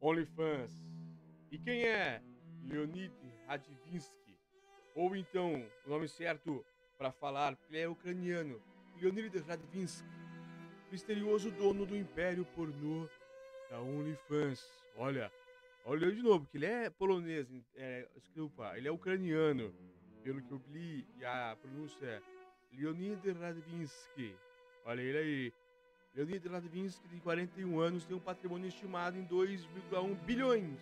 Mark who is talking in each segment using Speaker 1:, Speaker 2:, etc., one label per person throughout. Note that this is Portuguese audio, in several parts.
Speaker 1: OnlyFans. E quem é Leonid Radvinsky? Ou então, o nome certo para falar, ele é ucraniano, Leonid Radvinsky, misterioso dono do império pornô da OnlyFans. Olha, olha de novo, que ele é polonês, é, desculpa, ele é ucraniano, pelo que eu li, e a pronúncia é Leonid Radvinsky. Olha ele aí. Leonid Radvinsky, de 41 anos, tem um patrimônio estimado em 2,1 bilhões.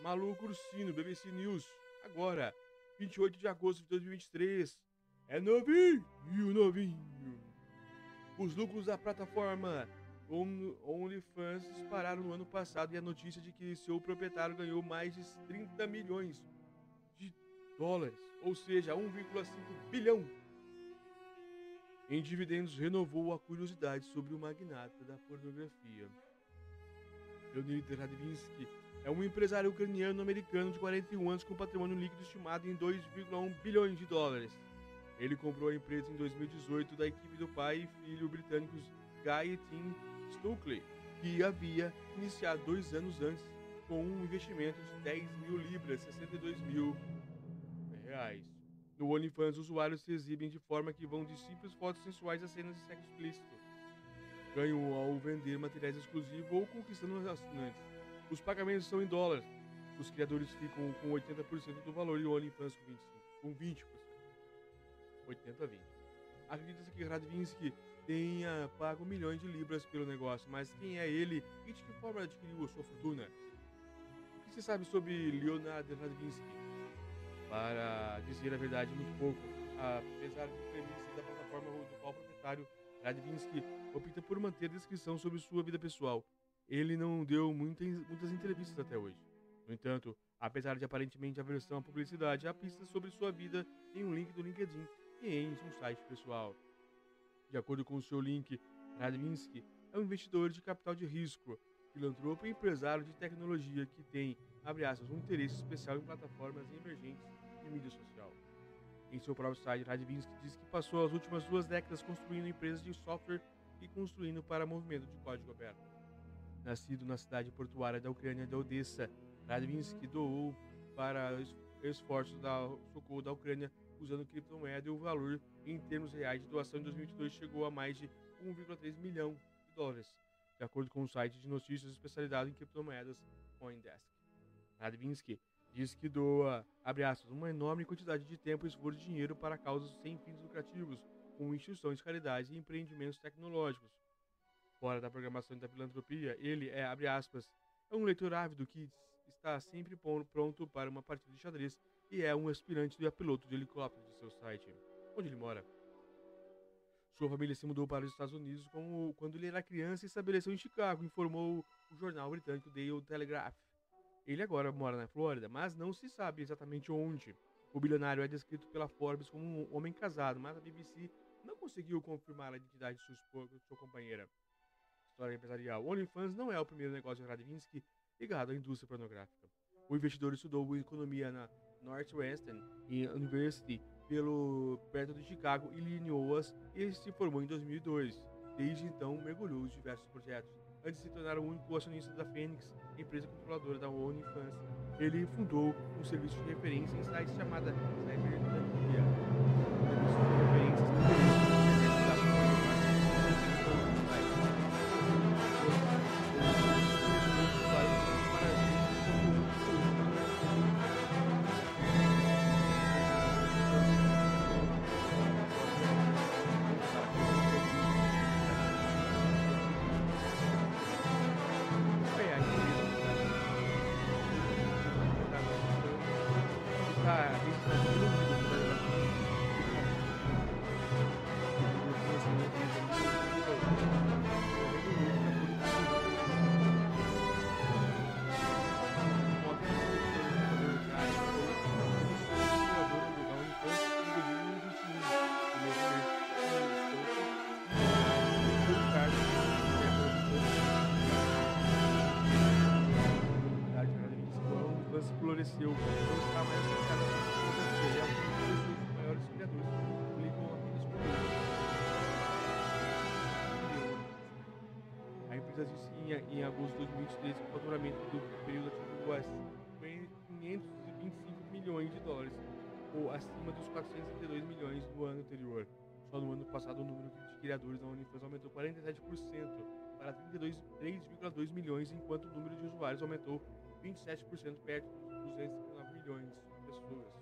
Speaker 1: Maluco Ursino, BBC News. Agora, 28 de agosto de 2023. É novinho, novinho. Os lucros da plataforma OnlyFans dispararam no ano passado e a notícia de que seu proprietário ganhou mais de 30 milhões de dólares, ou seja, 1,5 bilhão em dividendos renovou a curiosidade sobre o magnata da pornografia. Leonid Radvinsky é um empresário ucraniano-americano de 41 anos com patrimônio líquido estimado em 2,1 bilhões de dólares. Ele comprou a empresa em 2018 da equipe do pai e filho britânicos Guy Tim Stokely, que havia iniciado dois anos antes com um investimento de 10 mil libras, 62 mil reais. No OnlyFans, os usuários se exibem de forma que vão de simples fotos sensuais a cenas de sexo explícito. Ganham ao vender materiais exclusivos ou conquistando assinantes. Os pagamentos são em dólares. Os criadores ficam com 80% do valor e o OnlyFans com 25%. Com 20%. 80 a 20. Acredita-se que Radvinsky tenha pago milhões de libras pelo negócio, mas quem é ele e de que forma adquiriu sua fortuna? O que se sabe sobre Leonard Radvinsky? Para dizer a verdade, muito pouco. Apesar de premissa da plataforma do qual o proprietário Radvinsky opta por manter a descrição sobre sua vida pessoal. Ele não deu muitas, muitas entrevistas até hoje. No entanto, apesar de aparentemente aversão à publicidade, há pistas sobre sua vida em um link do LinkedIn e em um site pessoal. De acordo com o seu link, Radvinsky é um investidor de capital de risco, filantropo e empresário de tecnologia que tem, abre aspas, um interesse especial em plataformas emergentes de mídia social. Em seu próprio site, Radvinsky diz que passou as últimas duas décadas construindo empresas de software e construindo para movimento de código aberto. Nascido na cidade portuária da Ucrânia de Odessa, Radvinsky doou para esforços da socorro da Ucrânia usando criptomoeda e o valor em termos reais de doação em 2022 chegou a mais de 1,3 milhão de dólares, de acordo com o site de notícias especializado em criptomoedas CoinDesk. Radvinsky diz que doa, aspas, uma enorme quantidade de tempo, esforço e dinheiro para causas sem fins lucrativos, como instituições de caridade e empreendimentos tecnológicos. Fora da programação da filantropia, ele é, aspas, é um leitor ávido que está sempre pronto para uma partida de xadrez e é um aspirante a piloto de helicóptero de seu site, onde ele mora. Sua família se mudou para os Estados Unidos quando ele era criança e estabeleceu em Chicago, informou o jornal britânico Daily Telegraph. Ele agora mora na Flórida, mas não se sabe exatamente onde. O bilionário é descrito pela Forbes como um homem casado, mas a BBC não conseguiu confirmar a identidade de sua, sua companheira. História empresarial. O OnlyFans não é o primeiro negócio de Radvinsky ligado à indústria pornográfica. O investidor estudou economia na Northwestern University pelo perto de Chicago, Illinois, e se formou em 2002. Desde então, mergulhou em diversos projetos antes de se tornar o único acionista da Fênix, empresa controladora da OnlyFans. Ele fundou um serviço de referência em sites chamada a é maiores que A empresa disse tinha em agosto de 2023 o faturamento do período atingiu as 525 milhões de dólares, ou acima dos 432 milhões no ano anterior. Só no ano passado o número de criadores da OnlyFans aumentou 47% para 3,2 milhões, enquanto o número de usuários aumentou 27% perto dos 259 milhões de pessoas.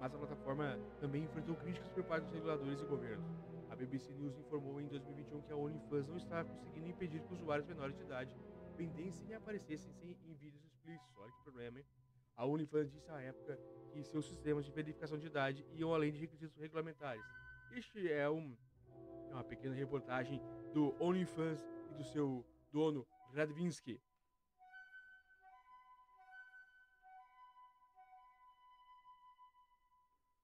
Speaker 1: Mas a plataforma também enfrentou críticas por parte dos reguladores e governos. A BBC News informou em 2021 que a OnlyFans não estava conseguindo impedir que usuários menores de idade vendessem e aparecessem sem, em vídeos explícitos. Olha que problema, hein? A OnlyFans disse à época que seus sistemas de verificação de idade iam além de requisitos regulamentares. Este é, um, é uma pequena reportagem do OnlyFans e do seu dono, Radvinsky.